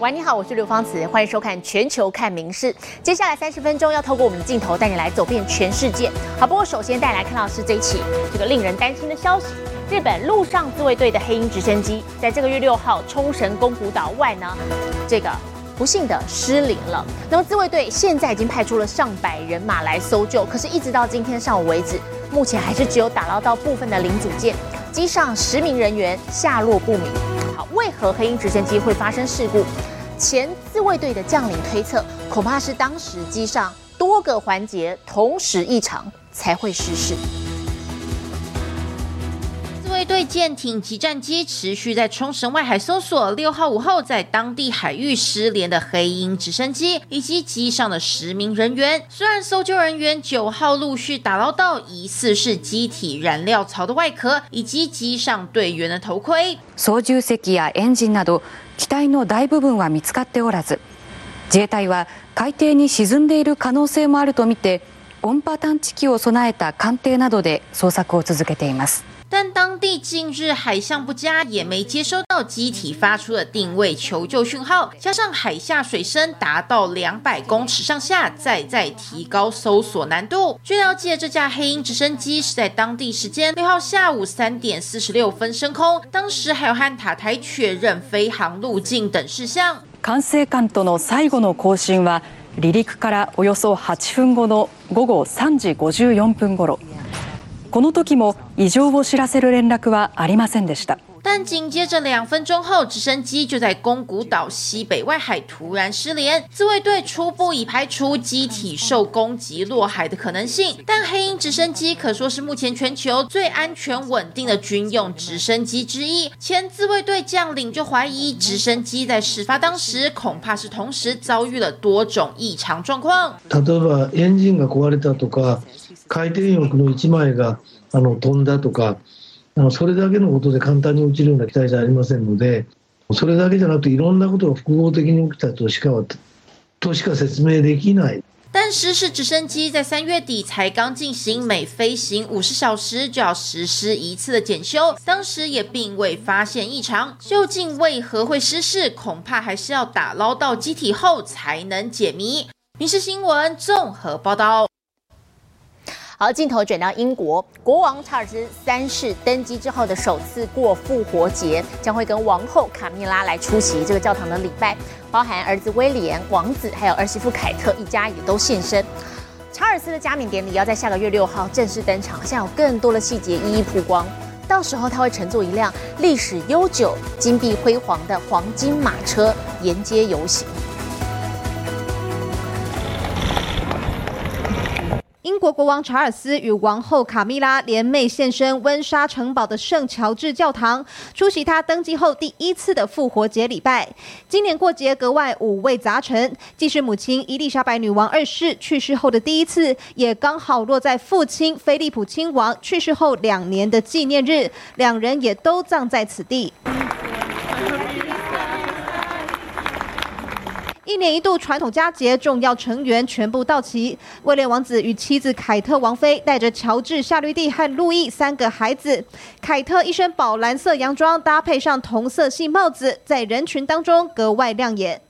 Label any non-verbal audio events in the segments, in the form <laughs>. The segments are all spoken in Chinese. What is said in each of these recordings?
喂，你好，我是刘芳慈，欢迎收看《全球看名事》。接下来三十分钟要透过我们的镜头带你来走遍全世界。好，不过首先带来看到的是这一起这个令人担心的消息：日本陆上自卫队的黑鹰直升机在这个月六号冲绳宫古岛外呢，这个不幸的失灵了。那么自卫队现在已经派出了上百人马来搜救，可是一直到今天上午为止，目前还是只有打捞到部分的零组件，机上十名人员下落不明。为何黑鹰直升机会发生事故？前自卫队的将领推测，恐怕是当时机上多个环节同时异常才会失事。自卫队舰艇及战机持续在冲绳外海搜索六号午后在当地海域失联的黑鹰直升机以及机上的十名人员。虽然搜救人员九号陆续打捞到疑似是机体燃料槽的外壳以及机上队员的头盔，操縦席やエンジンなど機体の大部分は見つかっておらず、自衛隊は海底に沈んでいる可能性もあるとみて、音波探知機を備えた艦艇などで捜索を続けています。 但当地近日海象不佳，也没接收到机体发出的定位求救讯号，加上海下水深达到两百公尺上下，再再提高搜索难度。据了解，这架黑鹰直升机是在当地时间六号下午三点四十六分升空，当时还有和塔台确认飞行路径等事项。管制艦との最後の交信は離陸からおよそ8分後の午後3時54分頃 この時も異常を知らせる連絡はありませんでした但紧接着两分钟后，直升机就在宫古岛西北外海突然失联。自卫队初步已排除机体受攻击落海的可能性，但黑鹰直升机可说是目前全球最安全稳定的军用直升机之一。前自卫队将领就怀疑，直升机在事发当时恐怕是同时遭遇了多种异常状况。例えばエンジンが壊れたとか 回転翼の1枚があの飛んだとかあのそれだけのことで簡単に落ちるような機体じゃありませんのでそれだけじゃなくていろんなことが複合的に起きたとしかとしか説明できない。但失事直升机在三月底才刚进行每飞行五十小时就要实施一次的检修，当时也并未发现异常。究竟为何会失事，恐怕还是要打捞到机体后才能解谜。《民事新闻》综合报道。好，镜头转到英国，国王查尔斯三世登基之后的首次过复活节，将会跟王后卡米拉来出席这个教堂的礼拜，包含儿子威廉王子还有儿媳妇凯特一家也都现身。查尔斯的加冕典礼要在下个月六号正式登场，现在有更多的细节一一曝光，到时候他会乘坐一辆历史悠久、金碧辉煌的黄金马车沿街游行。英国国王查尔斯与王后卡米拉联袂现身温莎城堡的圣乔治教堂，出席他登基后第一次的复活节礼拜。今年过节格外五味杂陈，既是母亲伊丽莎白女王二世去世后的第一次，也刚好落在父亲菲利普亲王去世后两年的纪念日，两人也都葬在此地。一年一度传统佳节，重要成员全部到齐。威廉王子与妻子凯特王妃带着乔治、夏绿蒂和路易三个孩子。凯特一身宝蓝色洋装，搭配上同色系帽子，在人群当中格外亮眼。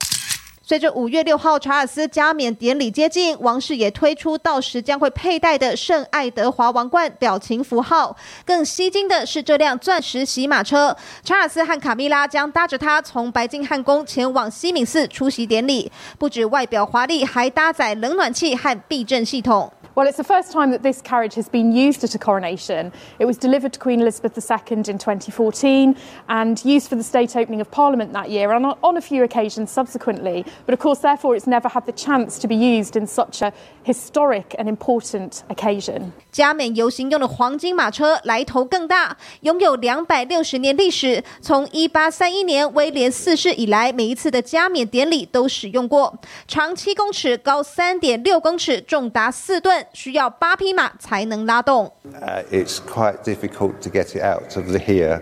随着五月六号查尔斯加冕典礼接近，王室也推出到时将会佩戴的圣爱德华王冠表情符号。更吸睛的是这辆钻石洗马车，查尔斯和卡米拉将搭着他从白金汉宫前往西敏寺出席典礼。不止外表华丽，还搭载冷暖气和避震系统。Well, it's the first time that this carriage has been used at a coronation. It was delivered to Queen Elizabeth II in 2014 and used for the state opening of Parliament that year and on, on a few occasions subsequently. But of course, therefore, it's never had the chance to be used in such a historic and important occasion. 加冕游行用的黄金马车来头更大，拥有两百六十年历史。从一八三一年威廉四世以来，每一次的加冕典礼都使用过。长七公尺，高三点六公尺，重达四吨， 需要八匹马才能拉动。 Uh, it's quite difficult to get it out of the here.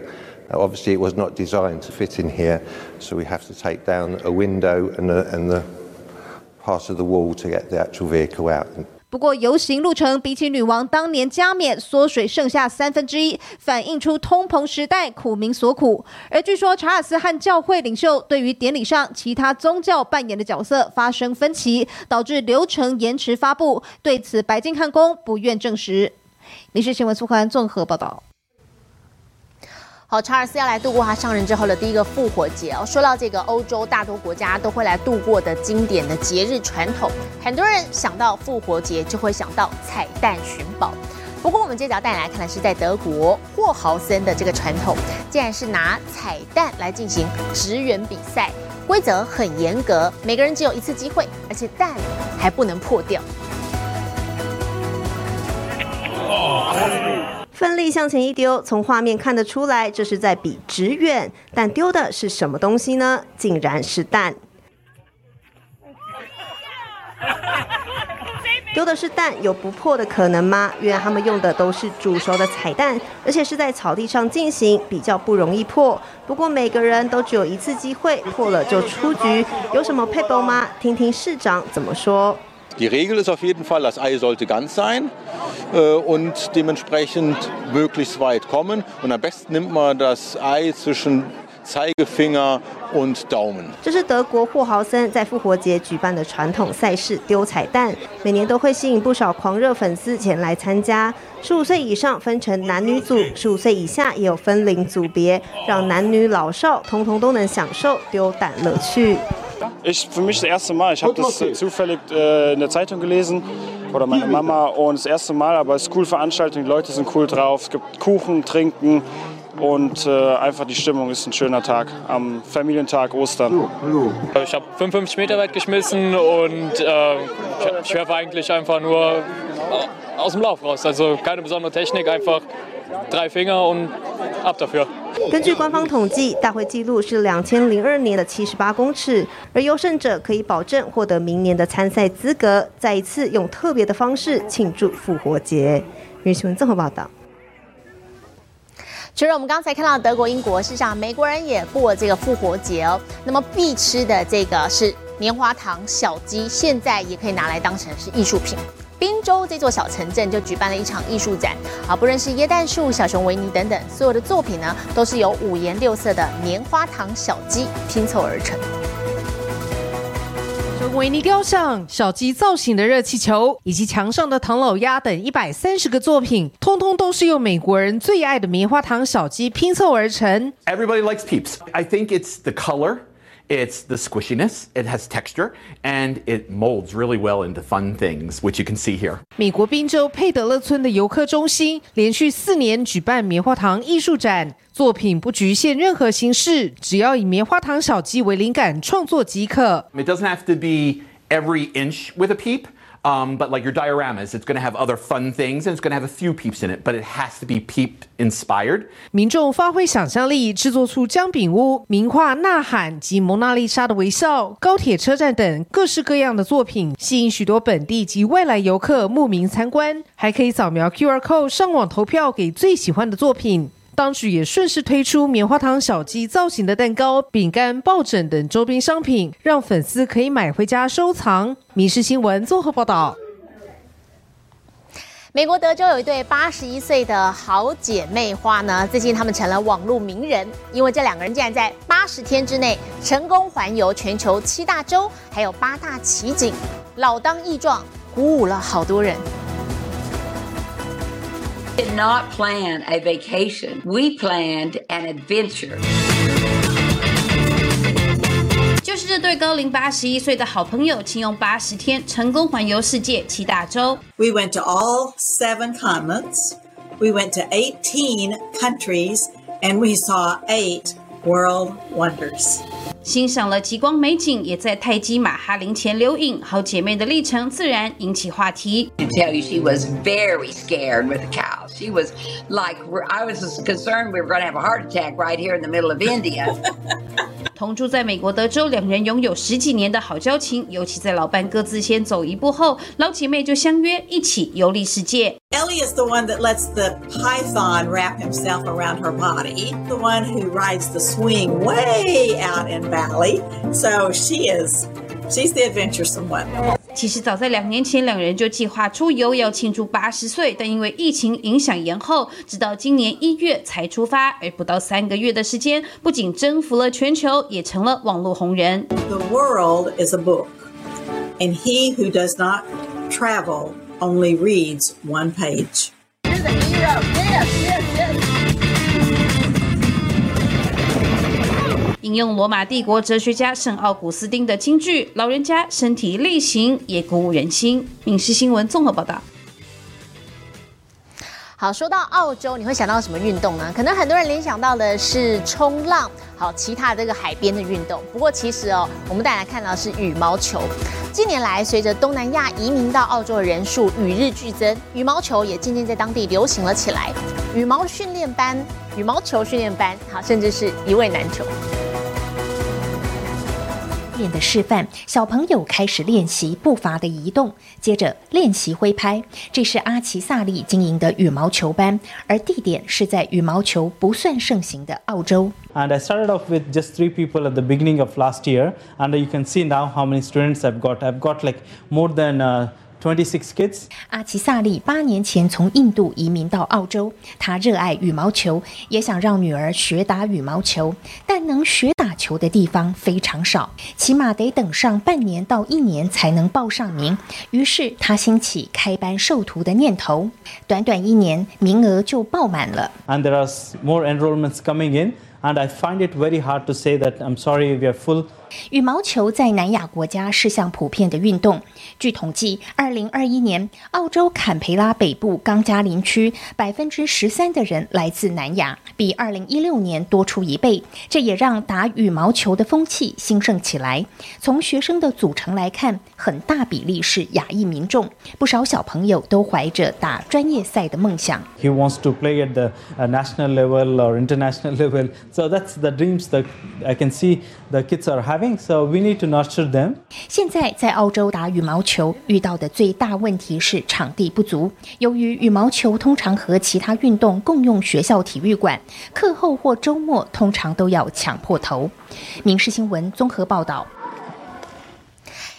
Uh, obviously, it was not designed to fit in here, so we have to take down a window and, the and the part of the wall to get the actual vehicle out. 不过游行路程比起女王当年加冕缩水剩下三分之一，反映出通膨时代苦民所苦。而据说查尔斯和教会领袖对于典礼上其他宗教扮演的角色发生分歧，导致流程延迟发布。对此，白金汉宫不愿证实。民事新闻苏环综合报道。好，查尔斯要来度过他上任之后的第一个复活节哦。说到这个欧洲大多国家都会来度过的经典的节日传统，很多人想到复活节就会想到彩蛋寻宝。不过我们接着要带来看的是在德国霍豪森的这个传统，竟然是拿彩蛋来进行职员比赛，规则很严格，每个人只有一次机会，而且蛋还不能破掉。奋力向前一丢，从画面看得出来，这是在比直远，但丢的是什么东西呢？竟然是蛋。<laughs> 丢的是蛋，有不破的可能吗？原来他们用的都是煮熟的彩蛋，而且是在草地上进行，比较不容易破。不过每个人都只有一次机会，破了就出局。有什么配包吗？听听市长怎么说。Die Regel ist auf jeden Fall, das Ei sollte ganz sein und dementsprechend möglichst weit kommen. Und am besten nimmt man das Ei zwischen Zeigefinger und Daumen. 这是德国霍豪森在复活节举办的传统赛事丢彩蛋，每年都会吸引不少狂热粉丝前来参加。十五岁以上分成男女组，十五岁以下也有分龄组别，让男女老少通通都能享受丢蛋乐趣。Ich für mich das erste Mal. Ich habe das zufällig äh, in der Zeitung gelesen oder meine Mama und das erste Mal. Aber es ist eine coole Veranstaltung. Die Leute sind cool drauf. Es gibt Kuchen, Trinken und äh, einfach die Stimmung ist ein schöner Tag am Familientag Ostern. Ich habe 55 Meter weit geschmissen und äh, ich werfe eigentlich einfach nur aus dem Lauf raus. Also keine besondere Technik, einfach drei Finger und ab dafür. 根据官方统计，大会纪录是两千零二年的七十八公尺，而优胜者可以保证获得明年的参赛资格，再一次用特别的方式庆祝复活节。新闻综合报道。除了我们刚才看到德国、英国，事实上美国人也过这个复活节哦。那么必吃的这个是棉花糖小鸡，现在也可以拿来当成是艺术品。滨州这座小城镇就举办了一场艺术展，啊，不论是椰蛋树、小熊维尼等等，所有的作品呢，都是由五颜六色的棉花糖小鸡拼凑而成。熊维尼雕像、小鸡造型的热气球，以及墙上的唐老鸭等一百三十个作品，通通都是用美国人最爱的棉花糖小鸡拼凑而成。Everybody likes Peeps. I think it's the color. It's the squishiness, it has texture, and it molds really well into fun things, which you can see here. 美国宾州佩德勒村的游客中心连续四年举办棉花糖艺术展，作品不局限任何形式，只要以棉花糖小鸡为灵感创作即可。It doesn't have to be every inch with a peep. Um, but like your dioramas, it's going to have other fun things and it's going to have a few peeps in it, but it has to be peep inspired. 民众发挥想象力，制作出姜饼屋、名画《呐喊》及《蒙娜丽莎的微笑》、高铁车站等各式各样的作品，吸引许多本地及外来游客慕名参观。还可以扫描 QR code 上网投票给最喜欢的作品。当局也顺势推出棉花糖小鸡造型的蛋糕、饼干、抱枕等周边商品，让粉丝可以买回家收藏。《民事新闻》综合报道。美国德州有一对八十一岁的好姐妹花呢，最近他们成了网络名人，因为这两个人竟然在八十天之内成功环游全球七大洲，还有八大奇景，老当益壮，鼓舞了好多人。did not plan a vacation. We planned an adventure. 就是这对高龄八十一岁的好朋友，请用八十天成功环游世界七大洲。 We went to all seven continents. We went to 18 countries and we saw eight world wonders. 欣赏了极光美景，也在泰姬玛哈陵前留影。好姐妹的历程自然引起话题。Tell you, she was very scared with the cows. She was like, I was concerned we were going to have a heart attack right here in the middle of India. 同住在美国德州，两人拥有十几年的好交情。尤其在老伴各自先走一步后，老姐妹就相约一起游历世界。Ellie is the one that lets the python wrap himself around her body, the one who rides the swing way out in Valley. So she is, she's the adventuresome one. 其实早在两年前，两人就计划出游，要庆祝八十岁，但因为疫情影响延后，直到今年一月才出发。而不到三个月的时间，不仅征服了全球，也成了网络红人。 The world is a book, and he who does not travel only reads one page. 引用罗马帝国哲学家圣奥古斯丁的金句：“老人家身体力行，也鼓舞人心。”《影视新闻》综合报道。好，说到澳洲，你会想到什么运动呢？可能很多人联想到的是冲浪，好，其他这个海边的运动。不过其实哦，我们带来看到的是羽毛球。近年来，随着东南亚移民到澳洲的人数与日俱增，羽毛球也渐渐在当地流行了起来。羽毛训练班、羽毛球训练班，好，甚至是一位难求。面的示范，小朋友开始练习步伐的移动，接着练习挥拍。这是阿奇萨利经营的羽毛球班，而地点是在羽毛球不算盛行的澳洲。And I started off with just three people at the beginning of last year, and you can see now how many students I've got. I've got like more than uh, 26 kids. 阿奇萨利八年前从印度移民到澳洲，他热爱羽毛球，也想让女儿学打羽毛球，但能学打球的地方非常少，起码得等上半年到一年才能报上名。于是他兴起开班授徒的念头，短短一年，名额就爆满了。And there are more enrollments coming in, and I find it very hard to say that I'm sorry, we are full. 羽毛球在南亚国家是项普遍的运动。据统计，二零二一年，澳洲坎培拉北部冈加林区百分之十三的人来自南亚，比二零一六年多出一倍。这也让打羽毛球的风气兴盛起来。从学生的组成来看，很大比例是亚裔民众，不少小朋友都怀着打专业赛的梦想。He wants to play at the uh, national level or international <laughs> level. So that's the dreams that I can see the kids are having. So we need to nurture them. 现在在澳洲打羽毛球遇到的最大问题是场地不足。由于羽毛球通常和其他运动共用学校体育馆，课后或周末通常都要抢破头。民事新闻综合报道。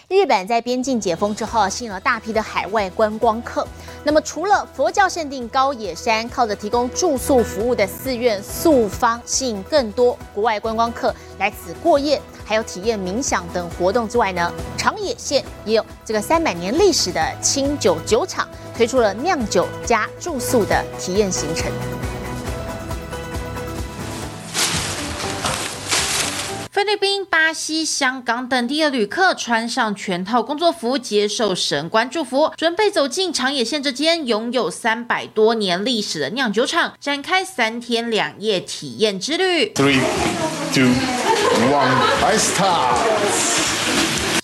日本在边境解封之后，吸引了大批的海外观光客。那么，除了佛教圣地高野山靠着提供住宿服务的寺院宿方，吸引更多国外观光客来此过夜，还有体验冥想等活动之外呢，长野县也有这个三百年历史的清酒酒厂推出了酿酒加住宿的体验行程。菲律宾、巴西、香港等地的旅客穿上全套工作服，接受神官祝福，准备走进长野县这间拥有三百多年历史的酿酒厂，展开三天两夜体验之旅。Three, two,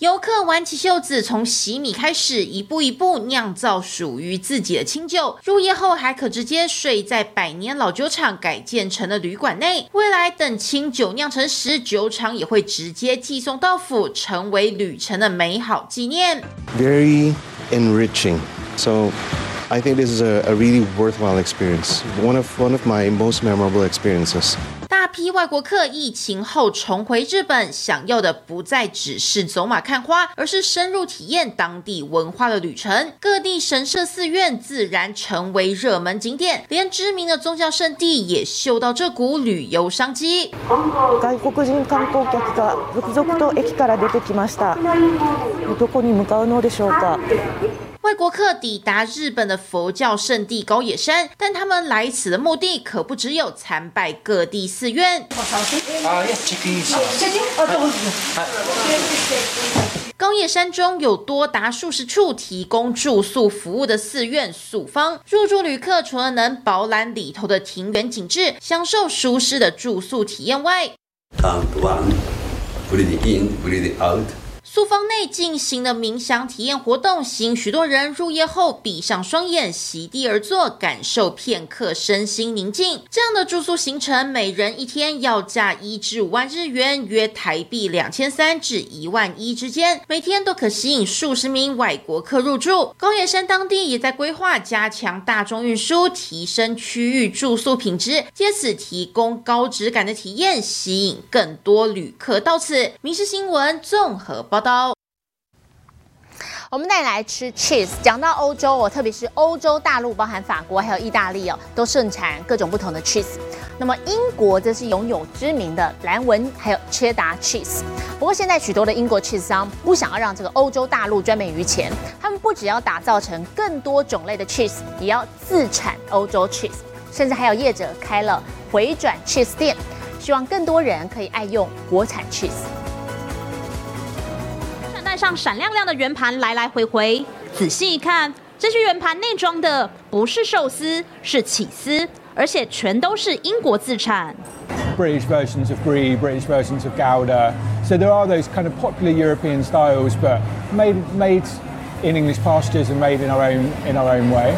游客挽起袖子，从洗米开始，一步一步酿造属于自己的清酒。入夜后还可直接睡在百年老酒厂改建成的旅馆内。未来等清酒酿成时，酒厂也会直接寄送到府，成为旅程的美好纪念。very enriching. So I think this is a, a really worthwhile experience. One of one of my most memorable experiences. 大批外国客疫情后重回日本，想要的不再只是走马看花，而是深入体验当地文化的旅程。各地神社寺院自然成为热门景点，连知名的宗教圣地也嗅到这股旅游商机。外国人観光客が続々と駅から出てきました。どこに向かうのでしょうか。 外国客抵达日本的佛教圣地高野山，但他们来此的目的可不只有参拜各地寺院。高野山中有多达数十处提供住宿服務的寺院宿方，入住旅客除了能饱览里頭的庭園景致，享受舒適的住宿體驗外，宿方内进行了冥想体验活动，吸引许多人入夜后闭上双眼，席地而坐，感受片刻身心宁静。这样的住宿行程，每人一天要价一至五万日元，约台币两千三至一万一之间，每天都可吸引数十名外国客入住。高野山当地也在规划加强大众运输，提升区域住宿品质，借此提供高质感的体验，吸引更多旅客到此。民事新闻综合报我们带你来吃 cheese。讲到欧洲哦，特别是欧洲大陆，包含法国还有意大利哦，都盛产各种不同的 cheese。那么英国则是拥有知名的蓝纹还有切达 cheese。不过现在许多的英国 cheese 商不想要让这个欧洲大陆赚美于钱，他们不只要打造成更多种类的 cheese，也要自产欧洲 cheese，甚至还有业者开了回转 cheese 店，希望更多人可以爱用国产 cheese。带上闪亮亮的圆盘来来回回，仔细一看，这些圆盘内装的不是寿司，是起司，而且全都是英国自产。British versions of brie, British versions of Gouda. So there are those kind of popular European styles, but made made in English pastures and made in our own in our own way.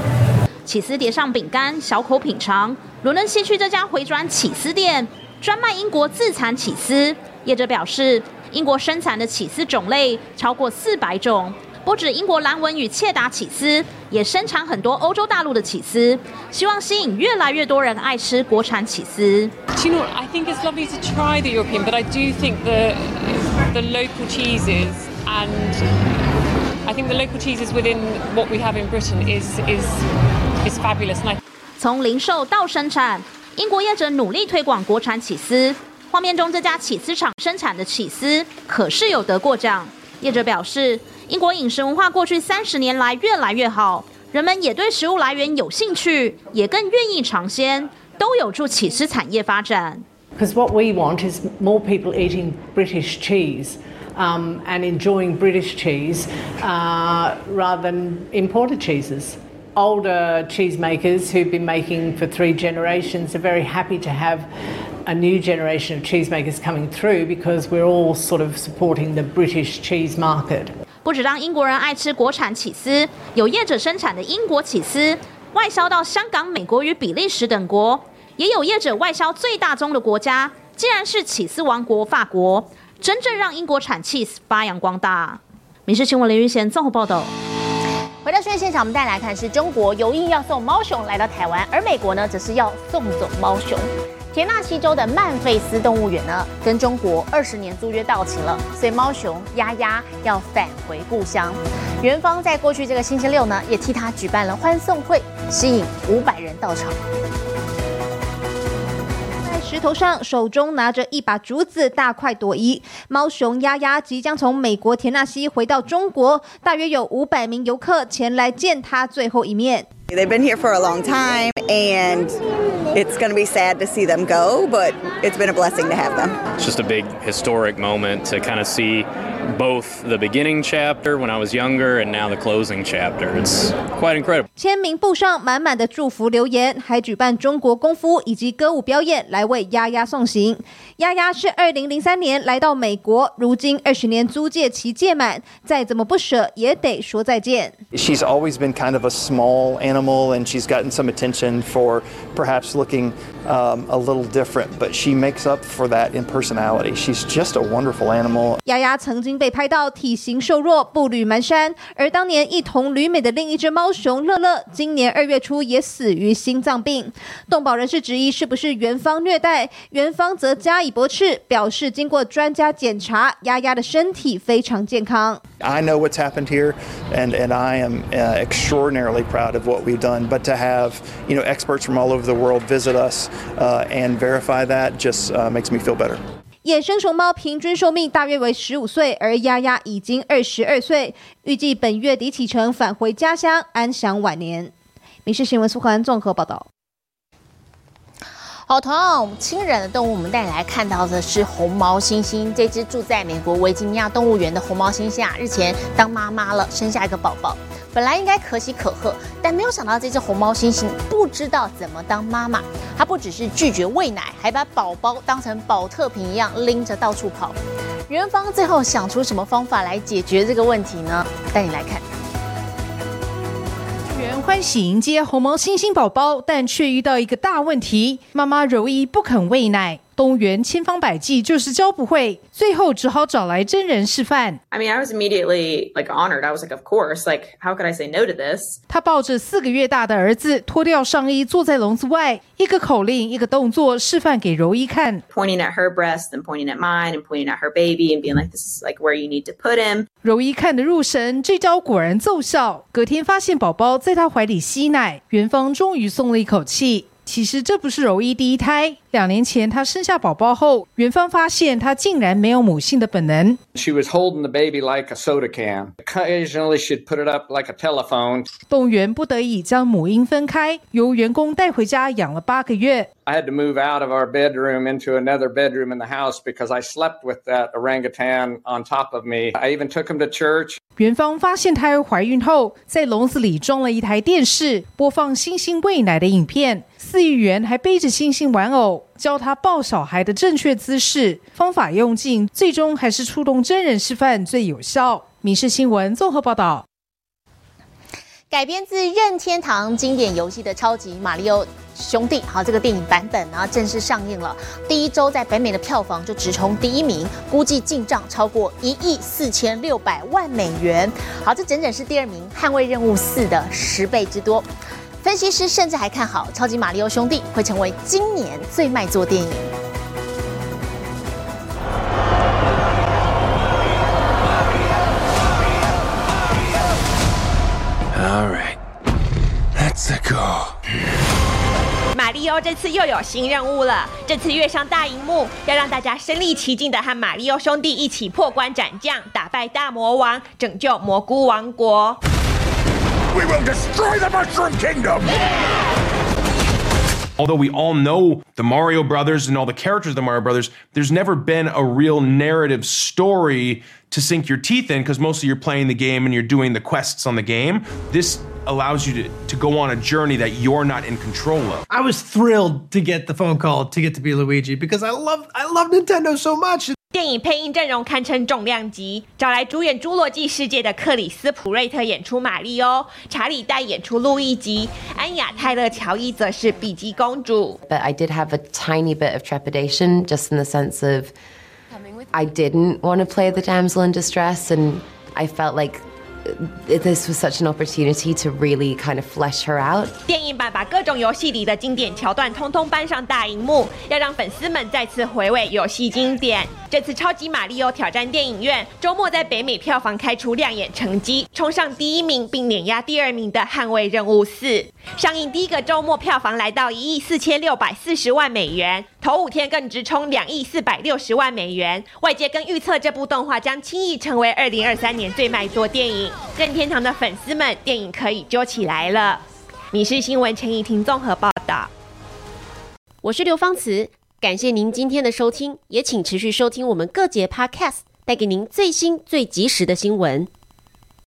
起司叠上饼干，小口品尝。伦敦西区这家回转起司店，专卖英国自产起司。业者表示，英国生产的起司种类超过四百种，不止英国蓝纹与切达起司，也生产很多欧洲大陆的起司，希望吸引越来越多人爱吃国产起司。Do you know? I think it's lovely to try the European, but I do think the the local cheeses and I think the local cheeses within what we have in Britain is is is fabulous. 从零售到生产，英国业者努力推广国产起司。画面中这家起司厂生产的起司可是有得过奖。业者表示，英国饮食文化过去三十年来越来越好，人们也对食物来源有兴趣，也更愿意尝鲜，都有助起司产业发展。Because what we want is more people eating British cheese um, and enjoying British cheese uh, rather than imported cheeses. Older cheesemakers who've been making for three generations are very happy to have a new generation of cheesemakers coming through because we're all sort of supporting the British cheese market. 不止让英国人爱吃国产起司，有业者生产的英国起司外销到香港、美国与比利时等国，也有业者外销最大宗的国家，竟然是起司王国法国，真正让英国产 cheese 发扬光大。民事新闻林云贤综合报道。回到新闻现场，我们带来看是中国有意要送猫熊来到台湾，而美国呢，则是要送走猫熊。田纳西州的曼费斯动物园呢，跟中国二十年租约到期了，所以猫熊丫丫要返回故乡。园方在过去这个星期六呢，也替他举办了欢送会，吸引五百人到场。在石头上，手中拿着一把竹子，大快朵颐。猫熊丫丫即将从美国田纳西回到中国，大约有五百名游客前来见他最后一面。They've been here for a long time, and it's going to be sad to see them go, but it's been a blessing to have them. It's just a big historic moment to kind of see both the beginning chapter when I was younger and now the closing chapter. It's quite incredible. 签名簿上满满的祝福留言，还举办中国功夫以及歌舞表演来为丫丫送行。丫丫是二零零三年来到美国，如今二十年租借期届满，再怎么不舍也得说再见。 She's always been kind of a small animal, and she's gotten some attention for perhaps looking um, a little different, but she makes up for that in personality. She's just a wonderful animal. 丫丫曾经 被拍到体型瘦弱、步履蹒跚，而当年一同旅美的另一只猫熊乐乐，今年二月初也死于心脏病。动保人士质疑是不是园方虐待，园方则加以驳斥，表示经过专家检查，丫丫的身体非常健康。I know what's happened here, and, and I am extraordinarily proud of what we've done. But to have you know experts from all over the world visit us uh, and verify that just uh, makes me feel better. 野生熊猫平均寿命大约为十五岁，而丫丫已经二十二岁，预计本月底启程返回家乡，安享晚年。民事新闻苏环综合报道。好，同样亲人的动物，我们带你来看到的是红毛猩猩。这只住在美国维吉尼亚动物园的红毛猩猩啊，日前当妈妈了，生下一个宝宝。本来应该可喜可贺，但没有想到这只红毛猩猩不知道怎么当妈妈。它不只是拒绝喂奶，还把宝宝当成保特瓶一样拎着到处跑。园方最后想出什么方法来解决这个问题呢？带你来看。全欢喜迎接红毛猩猩宝宝，但却遇到一个大问题：妈妈柔伊不肯喂奶。动物园千方百计就是教不会，最后只好找来真人示范。I mean, I was immediately like honored. I was like, of course. Like, how could I say no to this? 他抱着四个月大的儿子，脱掉上衣，坐在笼子外，一个口令，一个动作示范给柔一看。Pointing at her breast, and pointing at mine, and pointing at her baby, and being like, this is like where you need to put him. 柔一看得入神，这招果然奏效。隔天发现宝宝在他怀里吸奶，元芳终于松了一口气。其实这不是柔一第一胎，两年前她生下宝宝后，元芳发现她竟然没有母性的本能。She was holding the baby like a soda can. Occasionally, she'd put it up like a telephone. 动物园不得已将母婴分开，由员工带回家养了八个月。 I had to move out of our bedroom into another bedroom in the house because I slept with that orangutan on top of me. I even took him to church. 元芳发现胎儿怀孕后，在笼子里装了一台电视，播放星星喂奶的影片。饲育员还背着星星玩偶， 教他抱小孩的正确姿势。方法用尽，最终还是触动真人示范最有效。民事新闻综合报道。改编自任天堂经典游戏的《超级马里奥兄弟》，好，这个电影版本呢正式上映了。第一周在北美的票房就直冲第一名，估计进账超过一亿四千六百万美元。好，这整整是第二名《捍卫任务四》的十倍之多。分析师甚至还看好《超级马里奥兄弟》会成为今年最卖座电影。All right, let's go. 马里奥这次又有新任务了，这次跃上大荧幕，要让大家身临其境的和马里奥兄弟一起破关斩将，打败大魔王，拯救蘑菇王国。We will destroy the Mushroom Kingdom! Although we all know the Mario Brothers and all the characters of the Mario Brothers, there's never been a real narrative story to sink your teeth in because mostly you're playing the game and you're doing the quests on the game. This allows you to, to go on a journey that you're not in control of. I was thrilled to get the phone call to get to be Luigi because I love I love Nintendo so much. 电影配音阵容堪称重量级，找来主演《侏罗纪世界》的克里斯普瑞特演出玛丽欧，查理戴演出路易吉，安雅泰勒乔伊则是比基公主。But I did have a tiny bit of trepidation, just in the sense of I didn't want to play the damsel in distress, and I felt like this was such an opportunity to really kind of flesh her out. 电影版把各种游戏里的经典桥段通通搬上大荧幕，要让粉丝们再次回味游戏经典。这次《超级马里奥挑战电影院》周末在北美票房开出亮眼成绩，冲上第一名并碾压第二名的《捍卫任务四》。上映第一个周末票房来到一亿四千六百四十万美元，头五天更直冲两亿四百六十万美元。外界更预测这部动画将轻易成为二零二三年最卖座电影。任天堂的粉丝们，电影可以揪起来了。你是新闻陈怡婷综合报道。我是刘芳慈，感谢您今天的收听，也请持续收听我们各节 Podcast，带给您最新最及时的新闻。